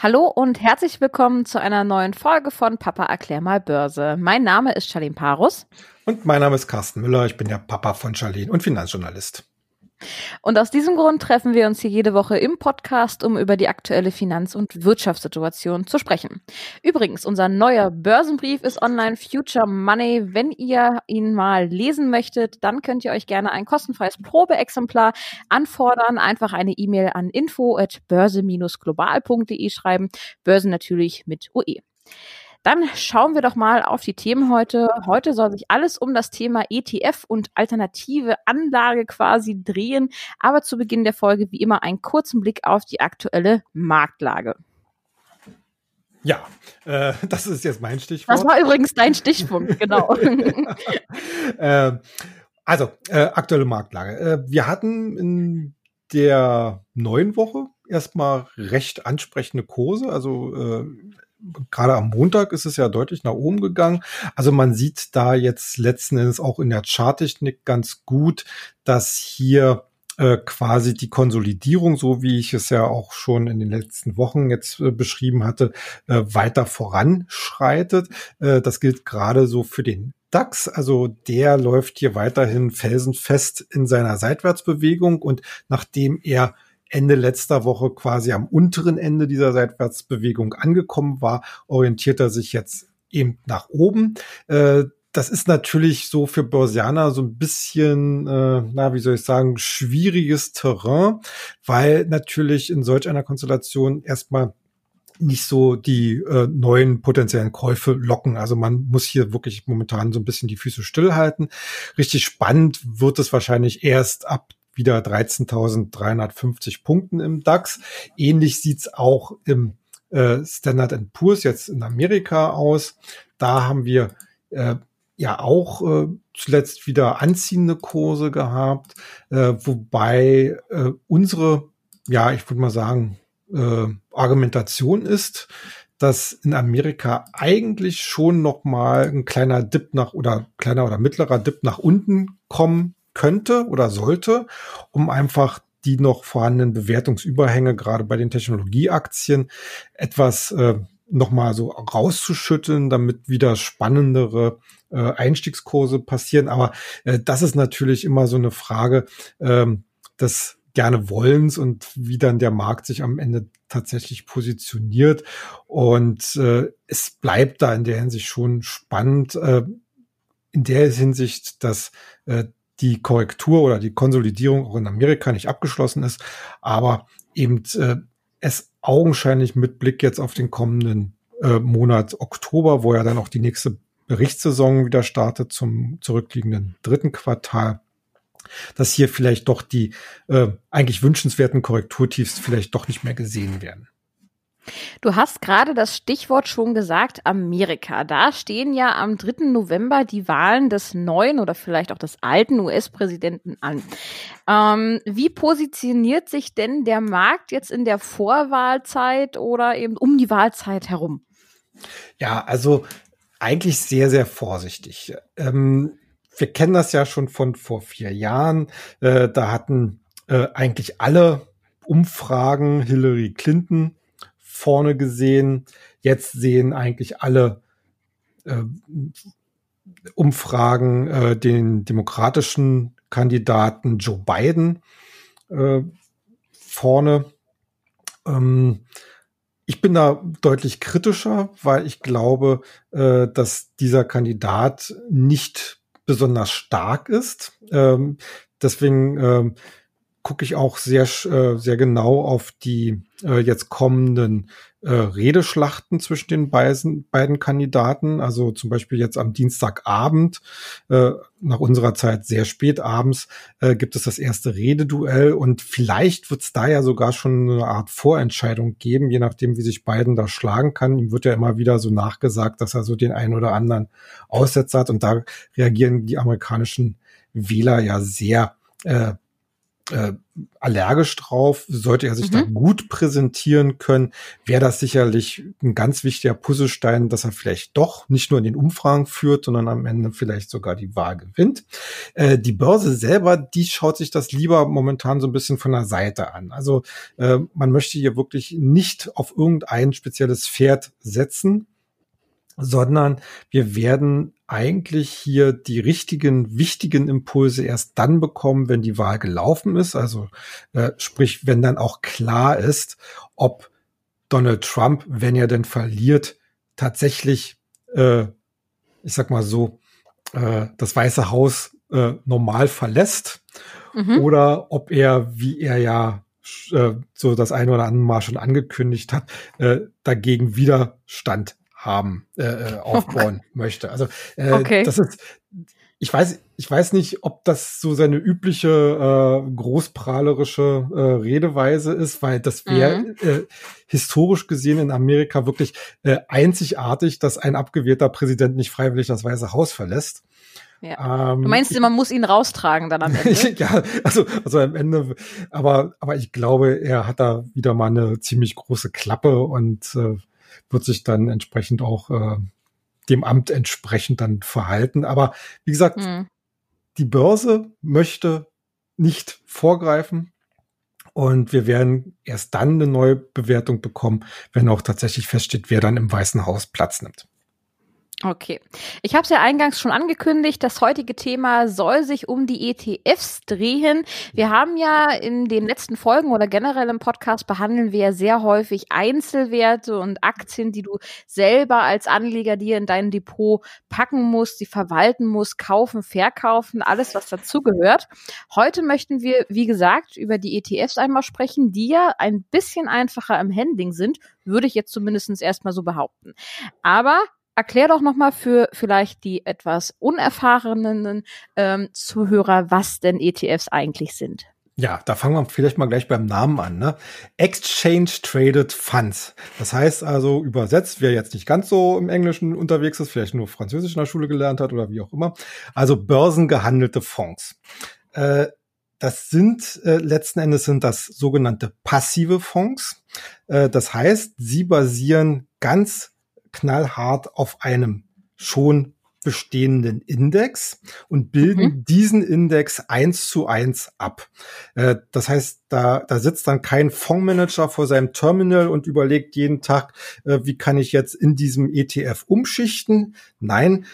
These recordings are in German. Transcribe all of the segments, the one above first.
Hallo und herzlich willkommen zu einer neuen Folge von Papa erklär mal Börse. Mein Name ist Charlene Parus. Und mein Name ist Carsten Müller. Ich bin der Papa von Charlene und Finanzjournalist. Und aus diesem Grund treffen wir uns hier jede Woche im Podcast, um über die aktuelle Finanz- und Wirtschaftssituation zu sprechen. Übrigens, unser neuer Börsenbrief ist online Future Money. Wenn ihr ihn mal lesen möchtet, dann könnt ihr euch gerne ein kostenfreies Probeexemplar anfordern. Einfach eine E-Mail an info at börse-global.de schreiben. Börse natürlich mit UE. Dann schauen wir doch mal auf die Themen heute. Heute soll sich alles um das Thema ETF und alternative Anlage quasi drehen. Aber zu Beginn der Folge wie immer einen kurzen Blick auf die aktuelle Marktlage. Ja, äh, das ist jetzt mein Stichwort. Das war übrigens dein Stichpunkt, genau. äh, also, äh, aktuelle Marktlage. Äh, wir hatten in der neuen Woche erstmal recht ansprechende Kurse. Also äh, gerade am Montag ist es ja deutlich nach oben gegangen. Also man sieht da jetzt letzten Endes auch in der Charttechnik ganz gut, dass hier äh, quasi die Konsolidierung, so wie ich es ja auch schon in den letzten Wochen jetzt äh, beschrieben hatte, äh, weiter voranschreitet. Das gilt gerade so für den DAX, also der läuft hier weiterhin felsenfest in seiner Seitwärtsbewegung und nachdem er Ende letzter Woche quasi am unteren Ende dieser Seitwärtsbewegung angekommen war, orientiert er sich jetzt eben nach oben. Äh, das ist natürlich so für Börsianer so ein bisschen, äh, na, wie soll ich sagen, schwieriges Terrain, weil natürlich in solch einer Konstellation erstmal nicht so die äh, neuen potenziellen Käufe locken. Also man muss hier wirklich momentan so ein bisschen die Füße stillhalten. Richtig spannend wird es wahrscheinlich erst ab wieder 13.350 Punkten im DAX. Ähnlich sieht's auch im äh, Standard Poor's jetzt in Amerika aus. Da haben wir äh, ja auch äh, zuletzt wieder anziehende Kurse gehabt, äh, wobei äh, unsere, ja, ich würde mal sagen, äh, Argumentation ist, dass in Amerika eigentlich schon noch mal ein kleiner Dip nach oder kleiner oder mittlerer Dip nach unten kommen könnte oder sollte, um einfach die noch vorhandenen Bewertungsüberhänge, gerade bei den Technologieaktien, etwas äh, nochmal so rauszuschütteln, damit wieder spannendere äh, Einstiegskurse passieren. Aber äh, das ist natürlich immer so eine Frage ähm, des gerne Wollens und wie dann der Markt sich am Ende tatsächlich positioniert. Und äh, es bleibt da in der Hinsicht schon spannend. Äh, in der Hinsicht, dass äh, die Korrektur oder die Konsolidierung auch in Amerika nicht abgeschlossen ist, aber eben äh, es augenscheinlich mit Blick jetzt auf den kommenden äh, Monat Oktober, wo ja dann auch die nächste Berichtssaison wieder startet zum zurückliegenden dritten Quartal, dass hier vielleicht doch die äh, eigentlich wünschenswerten Korrekturtiefs vielleicht doch nicht mehr gesehen werden. Du hast gerade das Stichwort schon gesagt, Amerika. Da stehen ja am 3. November die Wahlen des neuen oder vielleicht auch des alten US-Präsidenten an. Ähm, wie positioniert sich denn der Markt jetzt in der Vorwahlzeit oder eben um die Wahlzeit herum? Ja, also eigentlich sehr, sehr vorsichtig. Ähm, wir kennen das ja schon von vor vier Jahren. Äh, da hatten äh, eigentlich alle Umfragen Hillary Clinton vorne gesehen. Jetzt sehen eigentlich alle äh, Umfragen äh, den demokratischen Kandidaten Joe Biden äh, vorne. Ähm, ich bin da deutlich kritischer, weil ich glaube, äh, dass dieser Kandidat nicht besonders stark ist. Ähm, deswegen ähm, gucke ich auch sehr, äh, sehr genau auf die äh, jetzt kommenden äh, Redeschlachten zwischen den beiden, beiden Kandidaten. Also zum Beispiel jetzt am Dienstagabend, äh, nach unserer Zeit sehr spät abends, äh, gibt es das erste Rededuell und vielleicht wird es da ja sogar schon eine Art Vorentscheidung geben, je nachdem, wie sich Biden da schlagen kann. Ihm wird ja immer wieder so nachgesagt, dass er so den einen oder anderen Aussetzer hat und da reagieren die amerikanischen Wähler ja sehr äh, äh, allergisch drauf. Sollte er sich mhm. da gut präsentieren können, wäre das sicherlich ein ganz wichtiger Puzzlestein, dass er vielleicht doch nicht nur in den Umfragen führt, sondern am Ende vielleicht sogar die Wahl gewinnt. Äh, die Börse selber, die schaut sich das lieber momentan so ein bisschen von der Seite an. Also äh, man möchte hier wirklich nicht auf irgendein spezielles Pferd setzen, sondern wir werden eigentlich hier die richtigen, wichtigen Impulse erst dann bekommen, wenn die Wahl gelaufen ist. Also äh, sprich, wenn dann auch klar ist, ob Donald Trump, wenn er denn verliert, tatsächlich, äh, ich sag mal so, äh, das Weiße Haus äh, normal verlässt mhm. oder ob er, wie er ja äh, so das eine oder andere Mal schon angekündigt hat, äh, dagegen Widerstand haben, äh, äh aufbauen oh möchte. Also äh, okay. das ist, ich weiß, ich weiß nicht, ob das so seine übliche äh, großprahlerische äh, Redeweise ist, weil das wäre mhm. äh, historisch gesehen in Amerika wirklich äh, einzigartig, dass ein abgewählter Präsident nicht freiwillig das Weiße Haus verlässt. Ja. Ähm, du meinst, man muss ihn raustragen dann am Ende? ja, also, also am Ende, aber, aber ich glaube, er hat da wieder mal eine ziemlich große Klappe und äh, wird sich dann entsprechend auch äh, dem Amt entsprechend dann verhalten. Aber wie gesagt, mhm. die Börse möchte nicht vorgreifen. Und wir werden erst dann eine neue Bewertung bekommen, wenn auch tatsächlich feststeht, wer dann im Weißen Haus Platz nimmt. Okay. Ich habe es ja eingangs schon angekündigt, das heutige Thema soll sich um die ETFs drehen. Wir haben ja in den letzten Folgen oder generell im Podcast behandeln wir ja sehr häufig Einzelwerte und Aktien, die du selber als Anleger dir in dein Depot packen musst, die verwalten musst, kaufen, verkaufen, alles was dazugehört. Heute möchten wir, wie gesagt, über die ETFs einmal sprechen, die ja ein bisschen einfacher im Handling sind, würde ich jetzt zumindest erstmal so behaupten. Aber erklär doch nochmal für vielleicht die etwas unerfahrenen ähm, Zuhörer, was denn ETFs eigentlich sind. Ja, da fangen wir vielleicht mal gleich beim Namen an. Ne? Exchange Traded Funds. Das heißt also übersetzt, wer jetzt nicht ganz so im Englischen unterwegs ist, vielleicht nur Französisch in der Schule gelernt hat oder wie auch immer. Also börsengehandelte Fonds. Äh, das sind äh, letzten Endes sind das sogenannte passive Fonds. Äh, das heißt, sie basieren ganz knallhart auf einem schon bestehenden Index und bilden mhm. diesen Index eins zu eins ab. Äh, das heißt, da, da sitzt dann kein Fondsmanager vor seinem Terminal und überlegt jeden Tag, äh, wie kann ich jetzt in diesem ETF umschichten. Nein,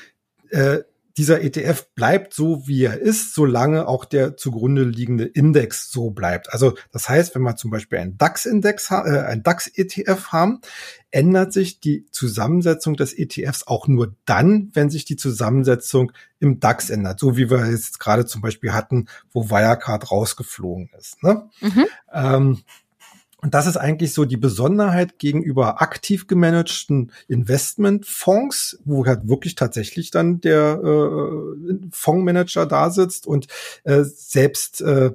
äh, dieser ETF bleibt so, wie er ist, solange auch der zugrunde liegende Index so bleibt. Also das heißt, wenn wir zum Beispiel einen DAX-Index, äh, ein DAX-ETF haben, ändert sich die Zusammensetzung des ETFs auch nur dann, wenn sich die Zusammensetzung im DAX ändert. So wie wir es jetzt gerade zum Beispiel hatten, wo Wirecard rausgeflogen ist. Ne? Mhm. Ähm, und das ist eigentlich so die Besonderheit gegenüber aktiv gemanagten Investmentfonds, wo halt wirklich tatsächlich dann der äh, Fondsmanager da sitzt und äh, selbst äh,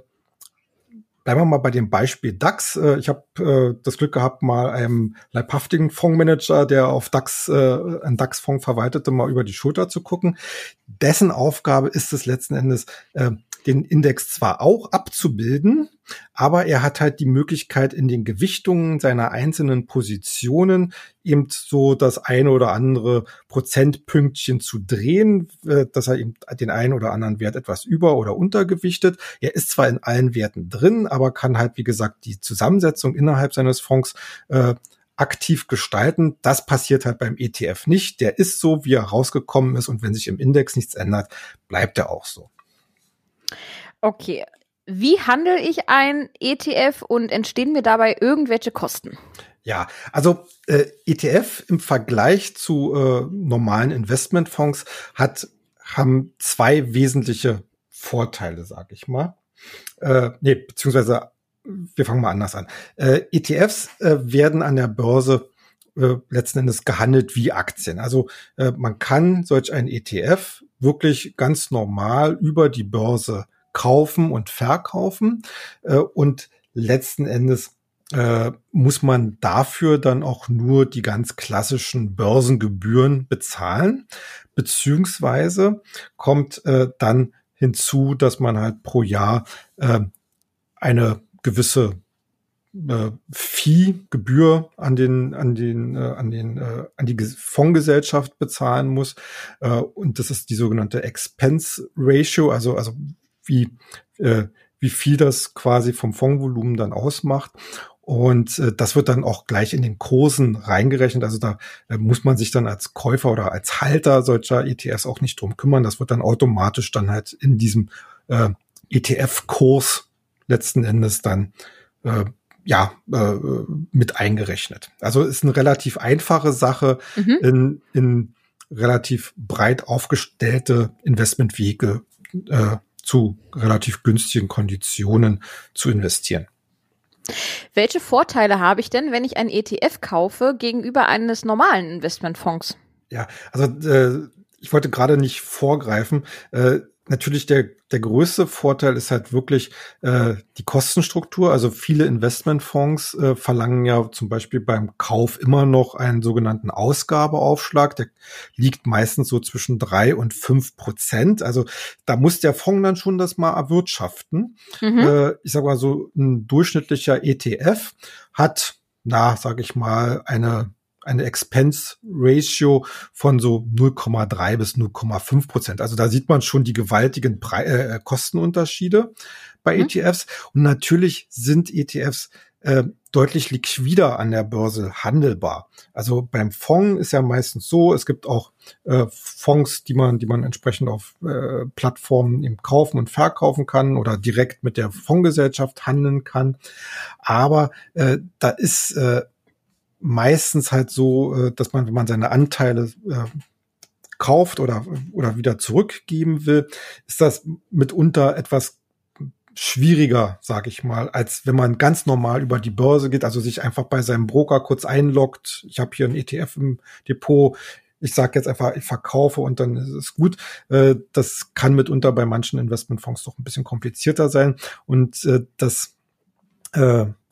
Bleiben wir mal bei dem Beispiel DAX. Äh, ich habe äh, das Glück gehabt, mal einem leibhaftigen Fondsmanager, der auf DAX, äh, einen DAX-Fonds verwaltete, mal über die Schulter zu gucken. Dessen Aufgabe ist es letzten Endes, äh, den Index zwar auch abzubilden, aber er hat halt die Möglichkeit, in den Gewichtungen seiner einzelnen Positionen eben so das eine oder andere Prozentpünktchen zu drehen, äh, dass er eben den einen oder anderen Wert etwas über- oder untergewichtet. Er ist zwar in allen Werten drin, aber kann halt, wie gesagt, die Zusammensetzung innerhalb seines Fonds äh, aktiv gestalten. Das passiert halt beim ETF nicht. Der ist so, wie er rausgekommen ist und wenn sich im Index nichts ändert, bleibt er auch so. Okay. Wie handle ich ein ETF und entstehen mir dabei irgendwelche Kosten? Ja, also äh, ETF im Vergleich zu äh, normalen Investmentfonds hat haben zwei wesentliche Vorteile, sage ich mal. Äh, nee, beziehungsweise wir fangen mal anders an. Äh, ETFs äh, werden an der Börse äh, letzten Endes gehandelt wie Aktien. Also äh, man kann solch ein ETF wirklich ganz normal über die Börse kaufen und verkaufen. Äh, und letzten Endes äh, muss man dafür dann auch nur die ganz klassischen Börsengebühren bezahlen, beziehungsweise kommt äh, dann hinzu, dass man halt pro Jahr eine gewisse äh, Fee, Gebühr an den, an den, äh, an den, äh, an die Fondsgesellschaft bezahlen muss. Äh, und das ist die sogenannte Expense Ratio, also, also wie, äh, wie viel das quasi vom Fondsvolumen dann ausmacht. Und äh, das wird dann auch gleich in den Kursen reingerechnet. Also da äh, muss man sich dann als Käufer oder als Halter solcher ETFs auch nicht drum kümmern. Das wird dann automatisch dann halt in diesem äh, ETF-Kurs letzten Endes dann äh, ja, äh, mit eingerechnet. Also ist eine relativ einfache Sache mhm. in, in relativ breit aufgestellte Investmentwege äh, zu relativ günstigen Konditionen zu investieren. Welche Vorteile habe ich denn, wenn ich einen ETF kaufe gegenüber eines normalen Investmentfonds? Ja, also äh, ich wollte gerade nicht vorgreifen. Äh, natürlich der, der größte Vorteil ist halt wirklich äh, die Kostenstruktur. Also viele Investmentfonds äh, verlangen ja zum Beispiel beim Kauf immer noch einen sogenannten Ausgabeaufschlag. Der liegt meistens so zwischen drei und fünf Prozent. Also da muss der Fonds dann schon das mal erwirtschaften. Mhm. Äh, ich sag mal so, ein durchschnittlicher ETF hat, na, sag ich mal, eine eine Expense Ratio von so 0,3 bis 0,5 Prozent. Also da sieht man schon die gewaltigen Pre äh, Kostenunterschiede bei mhm. ETFs. Und natürlich sind ETFs äh, deutlich liquider an der Börse handelbar. Also beim Fonds ist ja meistens so, es gibt auch äh, Fonds, die man, die man entsprechend auf äh, Plattformen eben kaufen und verkaufen kann oder direkt mit der Fondsgesellschaft handeln kann. Aber äh, da ist äh, meistens halt so, äh, dass man, wenn man seine Anteile äh, kauft oder, oder wieder zurückgeben will, ist das mitunter etwas schwieriger, sag ich mal, als wenn man ganz normal über die Börse geht, also sich einfach bei seinem Broker kurz einloggt. Ich habe hier ein ETF im Depot. Ich sage jetzt einfach, ich verkaufe und dann ist es gut. Äh, das kann mitunter bei manchen Investmentfonds doch ein bisschen komplizierter sein. Und das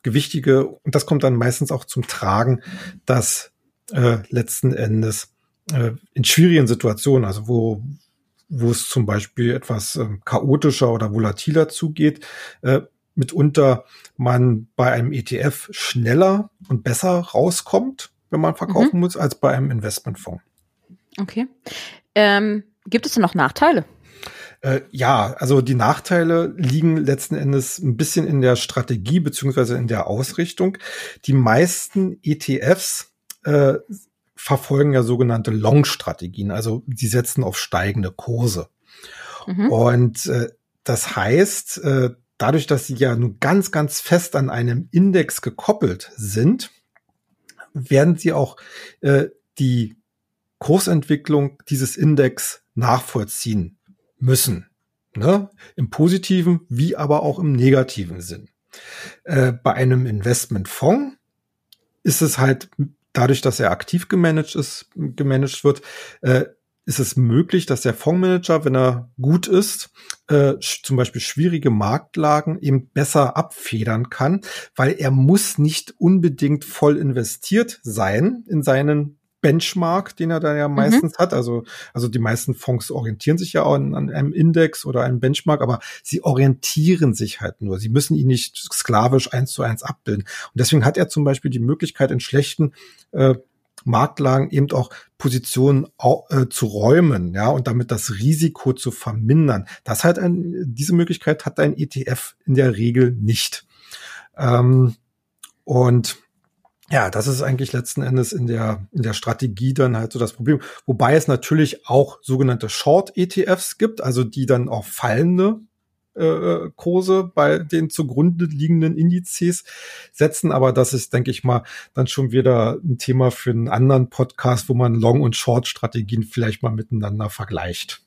gewichtige, und das kommt dann meistens auch zum Tragen, dass äh, letzten Endes äh, in schwierigen Situationen, also wo, wo es zum Beispiel etwas äh, chaotischer oder volatiler zugeht, äh, mitunter man bei einem ETF schneller und besser rauskommt, wenn man verkaufen mhm. muss, als bei einem Investmentfonds. Okay. Ähm, gibt es denn noch Nachteile? Äh, ja, also die Nachteile liegen letzten Endes ein bisschen in der Strategie beziehungsweise in der Ausrichtung. Die meisten ETFs äh, verfolgen ja sogenannte Long-Strategien, also die setzen auf steigende Kurse. Mhm. Und äh, das heißt, äh, dadurch, dass sie ja nun ganz, ganz fest an einem Index gekoppelt sind, werden sie auch äh, die Kursentwicklung dieses Index nachvollziehen müssen. Ne? Im positiven wie aber auch im negativen Sinn. Äh, bei einem Investmentfonds ist es halt dadurch, dass er aktiv gemanagt ist, gemanagt wird, äh, ist es möglich, dass der Fondsmanager, wenn er gut ist, äh, zum Beispiel schwierige Marktlagen eben besser abfedern kann, weil er muss nicht unbedingt voll investiert sein in seinen Benchmark, den er da ja mhm. meistens mhm. hat. Also, also die meisten Fonds orientieren sich ja auch an, an, einem Index oder einem Benchmark, aber sie orientieren sich halt nur. Sie müssen ihn nicht sklavisch eins zu eins abbilden. Und deswegen hat er zum Beispiel die Möglichkeit, in schlechten äh, Marktlagen eben auch Positionen äh, zu räumen, ja, und damit das Risiko zu vermindern. Das hat ein, diese Möglichkeit hat ein ETF in der Regel nicht. Ähm, und ja, das ist eigentlich letzten Endes in der, in der Strategie dann halt so das Problem. Wobei es natürlich auch sogenannte Short-ETFs gibt, also die dann auch fallende äh, Kurse bei den zugrunde liegenden Indizes setzen. Aber das ist, denke ich mal, dann schon wieder ein Thema für einen anderen Podcast, wo man Long- und Short-Strategien vielleicht mal miteinander vergleicht.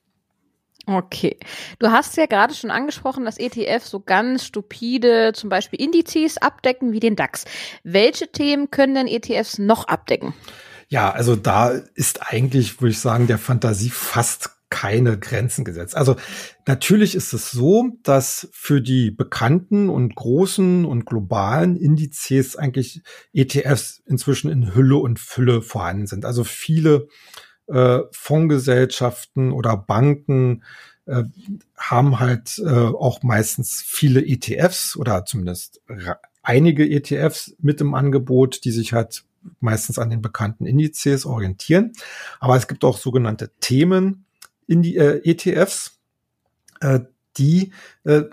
Okay. Du hast ja gerade schon angesprochen, dass ETF so ganz stupide zum Beispiel Indizes abdecken wie den DAX. Welche Themen können denn ETFs noch abdecken? Ja, also da ist eigentlich, würde ich sagen, der Fantasie fast keine Grenzen gesetzt. Also natürlich ist es so, dass für die bekannten und großen und globalen Indizes eigentlich ETFs inzwischen in Hülle und Fülle vorhanden sind. Also viele äh, Fondsgesellschaften oder Banken äh, haben halt äh, auch meistens viele ETFs oder zumindest einige ETFs mit im Angebot, die sich halt meistens an den bekannten Indizes orientieren. Aber es gibt auch sogenannte Themen in die äh, ETFs, äh, die äh,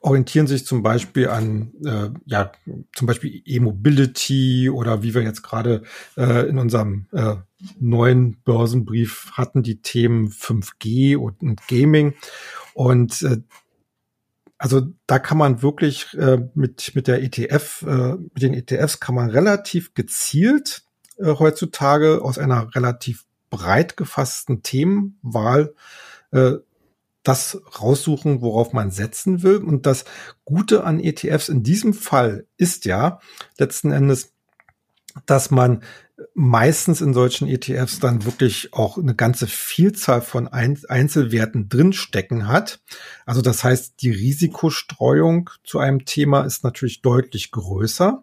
orientieren sich zum Beispiel an, äh, ja, zum Beispiel E-Mobility oder wie wir jetzt gerade äh, in unserem äh, neuen Börsenbrief hatten, die Themen 5G und, Gaming. Und äh, also da kann man wirklich äh, mit, mit der ETF, äh, mit den ETFs kann man relativ gezielt äh, heutzutage aus einer relativ breit gefassten Themenwahl äh, das raussuchen, worauf man setzen will. Und das Gute an ETFs in diesem Fall ist ja letzten Endes, dass man meistens in solchen ETFs dann wirklich auch eine ganze Vielzahl von Einzelwerten drinstecken hat. Also das heißt, die Risikostreuung zu einem Thema ist natürlich deutlich größer, mhm.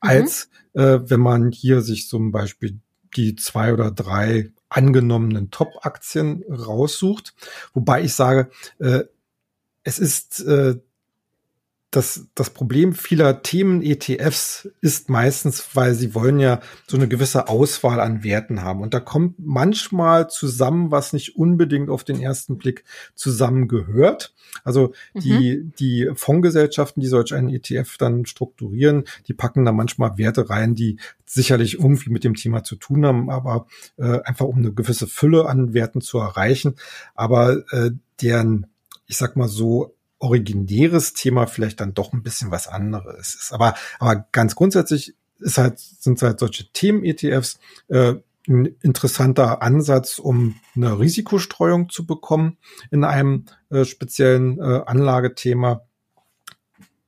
als äh, wenn man hier sich zum Beispiel die zwei oder drei angenommenen Top-Aktien raussucht. Wobei ich sage, äh, es ist äh, das, das Problem vieler Themen-ETFs ist meistens, weil sie wollen ja so eine gewisse Auswahl an Werten haben. Und da kommt manchmal zusammen, was nicht unbedingt auf den ersten Blick zusammengehört. Also die, mhm. die Fondsgesellschaften, die solch einen ETF dann strukturieren, die packen da manchmal Werte rein, die sicherlich irgendwie mit dem Thema zu tun haben, aber äh, einfach um eine gewisse Fülle an Werten zu erreichen. Aber äh, deren, ich sag mal so, originäres Thema vielleicht dann doch ein bisschen was anderes ist. Aber, aber ganz grundsätzlich ist halt, sind halt solche Themen-ETFs äh, ein interessanter Ansatz, um eine Risikostreuung zu bekommen in einem äh, speziellen äh, Anlagethema.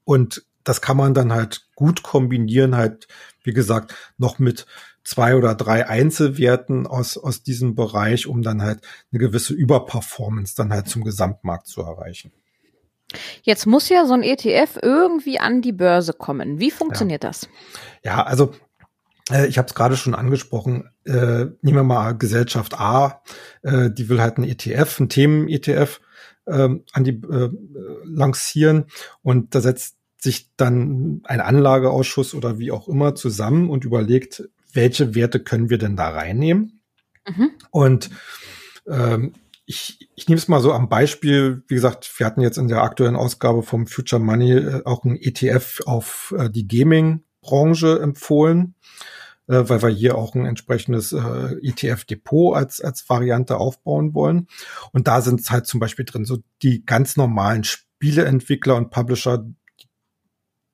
Und das kann man dann halt gut kombinieren, halt, wie gesagt, noch mit zwei oder drei Einzelwerten aus, aus diesem Bereich, um dann halt eine gewisse Überperformance dann halt zum Gesamtmarkt zu erreichen. Jetzt muss ja so ein ETF irgendwie an die Börse kommen. Wie funktioniert ja. das? Ja, also äh, ich habe es gerade schon angesprochen. Äh, nehmen wir mal Gesellschaft A, äh, die will halt ein ETF, ein Themen-ETF ähm, an die äh, lancieren und da setzt sich dann ein Anlageausschuss oder wie auch immer zusammen und überlegt, welche Werte können wir denn da reinnehmen? Mhm. Und ähm, ich, ich nehme es mal so am Beispiel, wie gesagt, wir hatten jetzt in der aktuellen Ausgabe vom Future Money äh, auch ein ETF auf äh, die Gaming-Branche empfohlen, äh, weil wir hier auch ein entsprechendes ETF-Depot als, als Variante aufbauen wollen. Und da sind halt zum Beispiel drin so die ganz normalen Spieleentwickler und Publisher,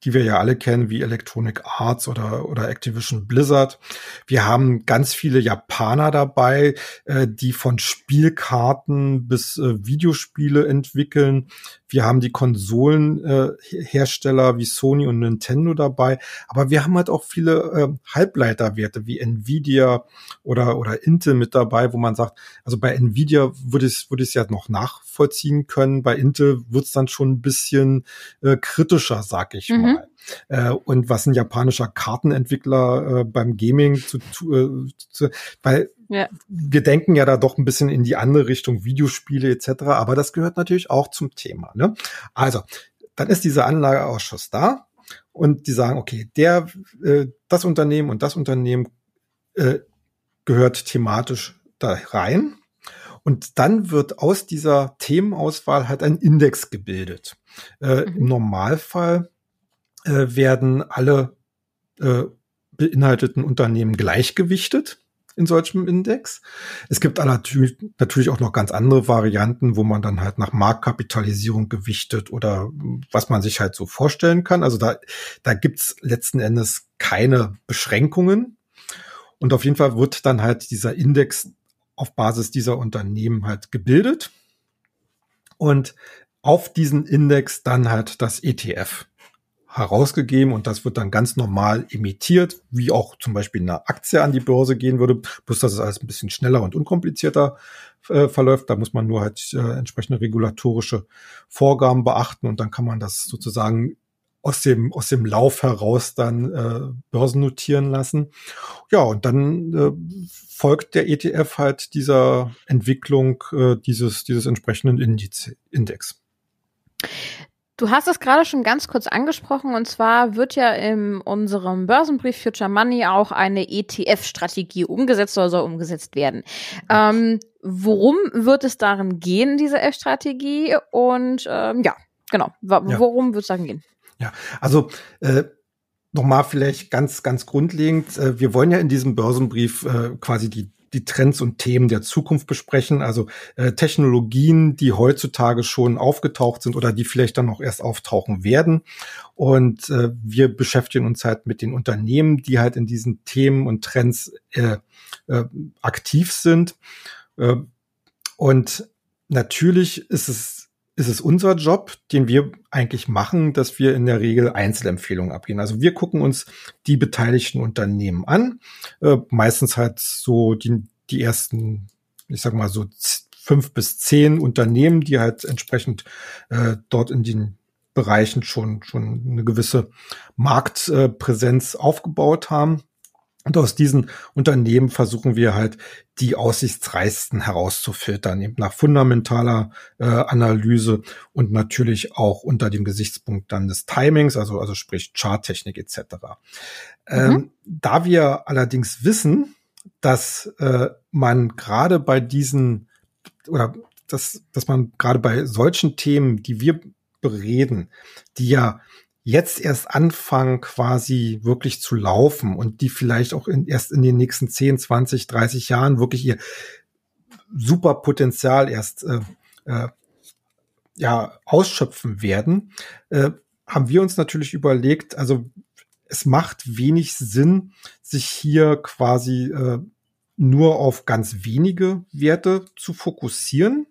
die wir ja alle kennen, wie Electronic Arts oder, oder Activision Blizzard. Wir haben ganz viele Japaner dabei, äh, die von Spielkarten bis äh, Videospiele entwickeln. Wir haben die Konsolenhersteller äh, wie Sony und Nintendo dabei. Aber wir haben halt auch viele äh, Halbleiterwerte wie Nvidia oder, oder Intel mit dabei, wo man sagt, also bei Nvidia würde ich würde ich es ja noch nachvollziehen können. Bei Intel wird es dann schon ein bisschen äh, kritischer, sag ich mhm. mal. Äh, und was ein japanischer Kartenentwickler äh, beim Gaming zu, zu, äh, zu weil ja. wir denken ja da doch ein bisschen in die andere Richtung Videospiele etc. Aber das gehört natürlich auch zum Thema. Ne? Also dann ist dieser Anlageausschuss da und die sagen, okay, der, äh, das Unternehmen und das Unternehmen äh, gehört thematisch da rein. Und dann wird aus dieser Themenauswahl halt ein Index gebildet. Äh, mhm. Im Normalfall äh, werden alle äh, beinhalteten Unternehmen gleichgewichtet in solchem Index. Es gibt natürlich, natürlich auch noch ganz andere Varianten, wo man dann halt nach Marktkapitalisierung gewichtet oder was man sich halt so vorstellen kann. Also da, da gibt's letzten Endes keine Beschränkungen. Und auf jeden Fall wird dann halt dieser Index auf Basis dieser Unternehmen halt gebildet. Und auf diesen Index dann halt das ETF herausgegeben und das wird dann ganz normal emittiert, wie auch zum Beispiel eine Aktie an die Börse gehen würde, bloß dass es alles ein bisschen schneller und unkomplizierter äh, verläuft. Da muss man nur halt äh, entsprechende regulatorische Vorgaben beachten und dann kann man das sozusagen aus dem, aus dem Lauf heraus dann äh, börsennotieren lassen. Ja, und dann äh, folgt der ETF halt dieser Entwicklung äh, dieses, dieses entsprechenden Indiz, Index. Du hast es gerade schon ganz kurz angesprochen und zwar wird ja in unserem Börsenbrief Future Money auch eine ETF-Strategie umgesetzt oder soll umgesetzt werden. Ähm, worum wird es darin gehen, diese F-Strategie? Und ähm, ja, genau, worum ja. wird es darin gehen? Ja, also äh, nochmal vielleicht ganz, ganz grundlegend. Äh, wir wollen ja in diesem Börsenbrief äh, quasi die die Trends und Themen der Zukunft besprechen, also äh, Technologien, die heutzutage schon aufgetaucht sind oder die vielleicht dann noch erst auftauchen werden. Und äh, wir beschäftigen uns halt mit den Unternehmen, die halt in diesen Themen und Trends äh, äh, aktiv sind. Äh, und natürlich ist es ist es unser Job, den wir eigentlich machen, dass wir in der Regel Einzelempfehlungen abgeben. Also wir gucken uns die beteiligten Unternehmen an, äh, meistens halt so die, die ersten, ich sag mal so fünf bis zehn Unternehmen, die halt entsprechend äh, dort in den Bereichen schon schon eine gewisse Marktpräsenz aufgebaut haben. Und aus diesen Unternehmen versuchen wir halt die aussichtsreichsten herauszufiltern, eben nach fundamentaler äh, Analyse und natürlich auch unter dem Gesichtspunkt dann des Timings, also, also sprich Charttechnik etc. Mhm. Ähm, da wir allerdings wissen, dass äh, man gerade bei diesen oder dass, dass man gerade bei solchen Themen, die wir bereden, die ja jetzt erst anfangen, quasi wirklich zu laufen und die vielleicht auch in, erst in den nächsten 10, 20, 30 Jahren wirklich ihr super Potenzial erst äh, äh, ja, ausschöpfen werden, äh, haben wir uns natürlich überlegt, also es macht wenig Sinn, sich hier quasi äh, nur auf ganz wenige Werte zu fokussieren,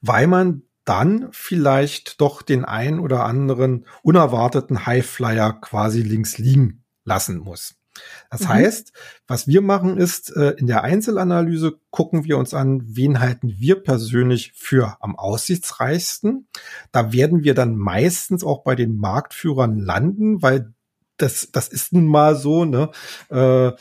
weil man dann vielleicht doch den ein oder anderen unerwarteten Highflyer quasi links liegen lassen muss. Das mhm. heißt, was wir machen ist, äh, in der Einzelanalyse gucken wir uns an, wen halten wir persönlich für am aussichtsreichsten. Da werden wir dann meistens auch bei den Marktführern landen, weil das, das ist nun mal so, ne? Äh,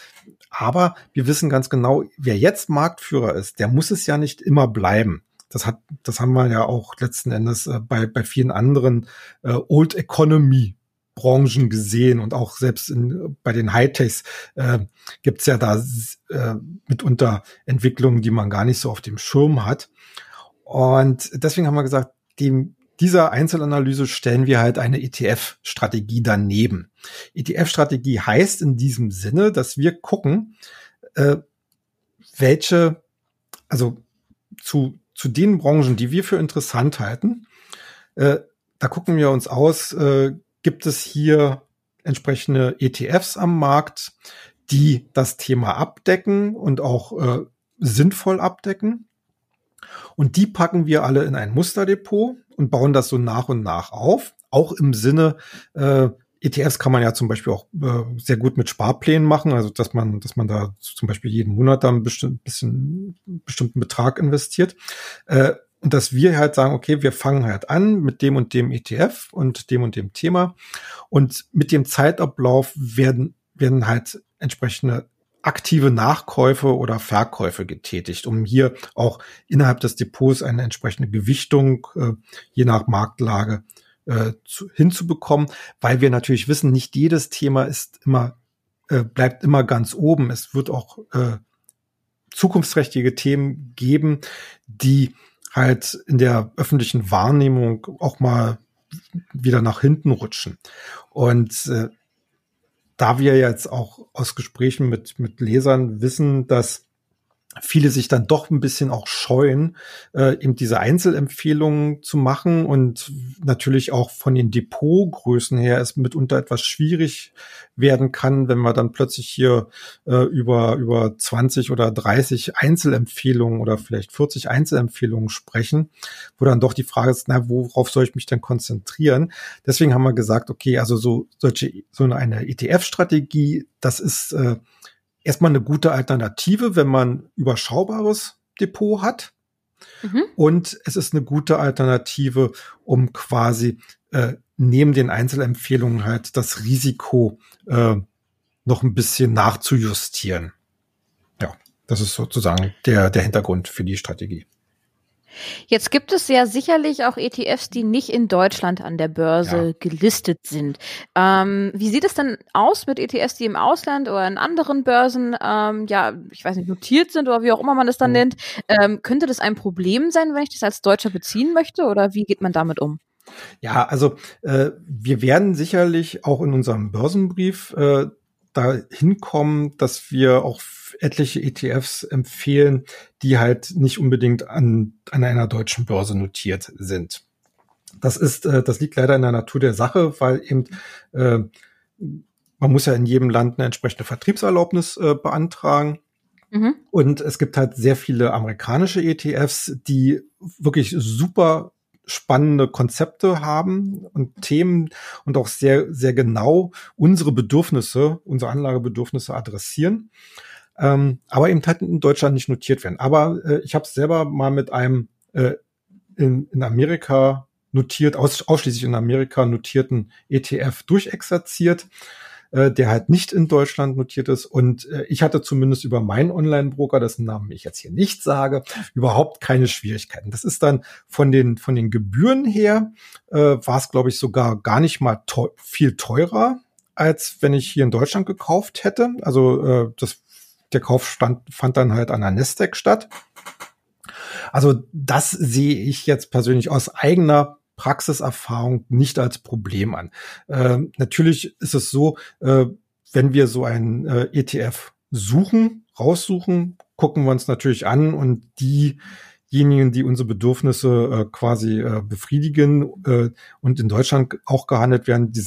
aber wir wissen ganz genau, wer jetzt Marktführer ist, der muss es ja nicht immer bleiben das hat, das haben wir ja auch letzten Endes äh, bei, bei vielen anderen äh, Old Economy Branchen gesehen und auch selbst in, bei den Hightechs äh, gibt es ja da äh, mitunter Entwicklungen, die man gar nicht so auf dem Schirm hat. Und deswegen haben wir gesagt, dem, dieser Einzelanalyse stellen wir halt eine ETF-Strategie daneben. ETF-Strategie heißt in diesem Sinne, dass wir gucken, äh, welche, also zu zu den Branchen, die wir für interessant halten, äh, da gucken wir uns aus, äh, gibt es hier entsprechende ETFs am Markt, die das Thema abdecken und auch äh, sinnvoll abdecken. Und die packen wir alle in ein Musterdepot und bauen das so nach und nach auf, auch im Sinne äh, ETFs kann man ja zum Beispiel auch äh, sehr gut mit Sparplänen machen, also dass man, dass man da zum Beispiel jeden Monat dann bestimmt bisschen bestimmten Betrag investiert. Äh, und dass wir halt sagen, okay, wir fangen halt an mit dem und dem ETF und dem und dem Thema. Und mit dem Zeitablauf werden, werden halt entsprechende aktive Nachkäufe oder Verkäufe getätigt, um hier auch innerhalb des Depots eine entsprechende Gewichtung äh, je nach Marktlage äh, zu, hinzubekommen, weil wir natürlich wissen, nicht jedes Thema ist immer, äh, bleibt immer ganz oben. Es wird auch äh, zukunftsträchtige Themen geben, die halt in der öffentlichen Wahrnehmung auch mal wieder nach hinten rutschen. Und äh, da wir jetzt auch aus Gesprächen mit, mit Lesern wissen, dass viele sich dann doch ein bisschen auch scheuen, äh, eben diese Einzelempfehlungen zu machen und natürlich auch von den Depotgrößen her es mitunter etwas schwierig werden kann, wenn wir dann plötzlich hier äh, über, über 20 oder 30 Einzelempfehlungen oder vielleicht 40 Einzelempfehlungen sprechen, wo dann doch die Frage ist, na, worauf soll ich mich denn konzentrieren? Deswegen haben wir gesagt, okay, also so solche, so eine ETF-Strategie, das ist äh, erstmal eine gute Alternative, wenn man überschaubares Depot hat. Mhm. Und es ist eine gute Alternative, um quasi äh, neben den Einzelempfehlungen halt das Risiko äh, noch ein bisschen nachzujustieren. Ja, das ist sozusagen der, der Hintergrund für die Strategie. Jetzt gibt es ja sicherlich auch ETFs, die nicht in Deutschland an der Börse ja. gelistet sind. Ähm, wie sieht es denn aus mit ETFs, die im Ausland oder in anderen Börsen, ähm, ja, ich weiß nicht, notiert sind oder wie auch immer man es dann mhm. nennt? Ähm, könnte das ein Problem sein, wenn ich das als Deutscher beziehen möchte oder wie geht man damit um? Ja, also äh, wir werden sicherlich auch in unserem Börsenbrief äh, da hinkommen, dass wir auch etliche ETFs empfehlen, die halt nicht unbedingt an, an einer deutschen Börse notiert sind. Das ist, äh, das liegt leider in der Natur der Sache, weil eben äh, man muss ja in jedem Land eine entsprechende Vertriebserlaubnis äh, beantragen. Mhm. Und es gibt halt sehr viele amerikanische ETFs, die wirklich super spannende Konzepte haben und Themen und auch sehr, sehr genau unsere Bedürfnisse, unsere Anlagebedürfnisse adressieren. Ähm, aber eben halt in Deutschland nicht notiert werden. Aber äh, ich habe es selber mal mit einem äh, in, in Amerika notiert, aus, ausschließlich in Amerika notierten ETF durchexerziert äh, der halt nicht in Deutschland notiert ist. Und äh, ich hatte zumindest über meinen Online-Broker, dessen Namen ich jetzt hier nicht sage, überhaupt keine Schwierigkeiten. Das ist dann von den, von den Gebühren her, äh, war es, glaube ich, sogar gar nicht mal teu viel teurer, als wenn ich hier in Deutschland gekauft hätte. Also äh, das, der Kauf stand, fand dann halt an der Nasdaq statt. Also das sehe ich jetzt persönlich aus eigener Praxiserfahrung nicht als Problem an. Äh, natürlich ist es so, äh, wenn wir so ein äh, ETF suchen, raussuchen, gucken wir uns natürlich an und diejenigen, die unsere Bedürfnisse äh, quasi äh, befriedigen äh, und in Deutschland auch gehandelt werden, die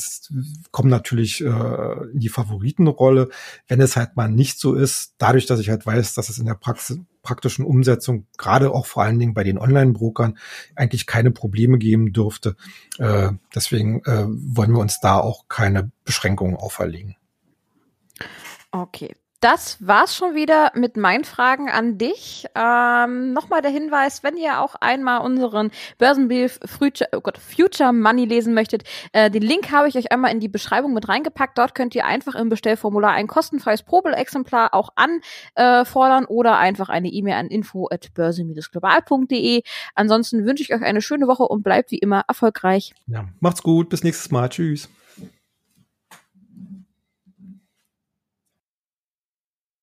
kommen natürlich äh, in die Favoritenrolle. Wenn es halt mal nicht so ist, dadurch, dass ich halt weiß, dass es in der Praxis praktischen Umsetzung, gerade auch vor allen Dingen bei den Online-Brokern, eigentlich keine Probleme geben dürfte. Äh, deswegen äh, wollen wir uns da auch keine Beschränkungen auferlegen. Okay, das war's schon wieder mit meinen Fragen an dich. Ähm, Nochmal der Hinweis, wenn ihr auch einmal unseren Börsenbrief Future, oh Gott, Future Money lesen möchtet, äh, den Link habe ich euch einmal in die Beschreibung mit reingepackt. Dort könnt ihr einfach im Bestellformular ein kostenfreies Probeexemplar auch anfordern oder einfach eine E-Mail an info at börse-global.de. Ansonsten wünsche ich euch eine schöne Woche und bleibt wie immer erfolgreich. Ja, macht's gut, bis nächstes Mal. Tschüss.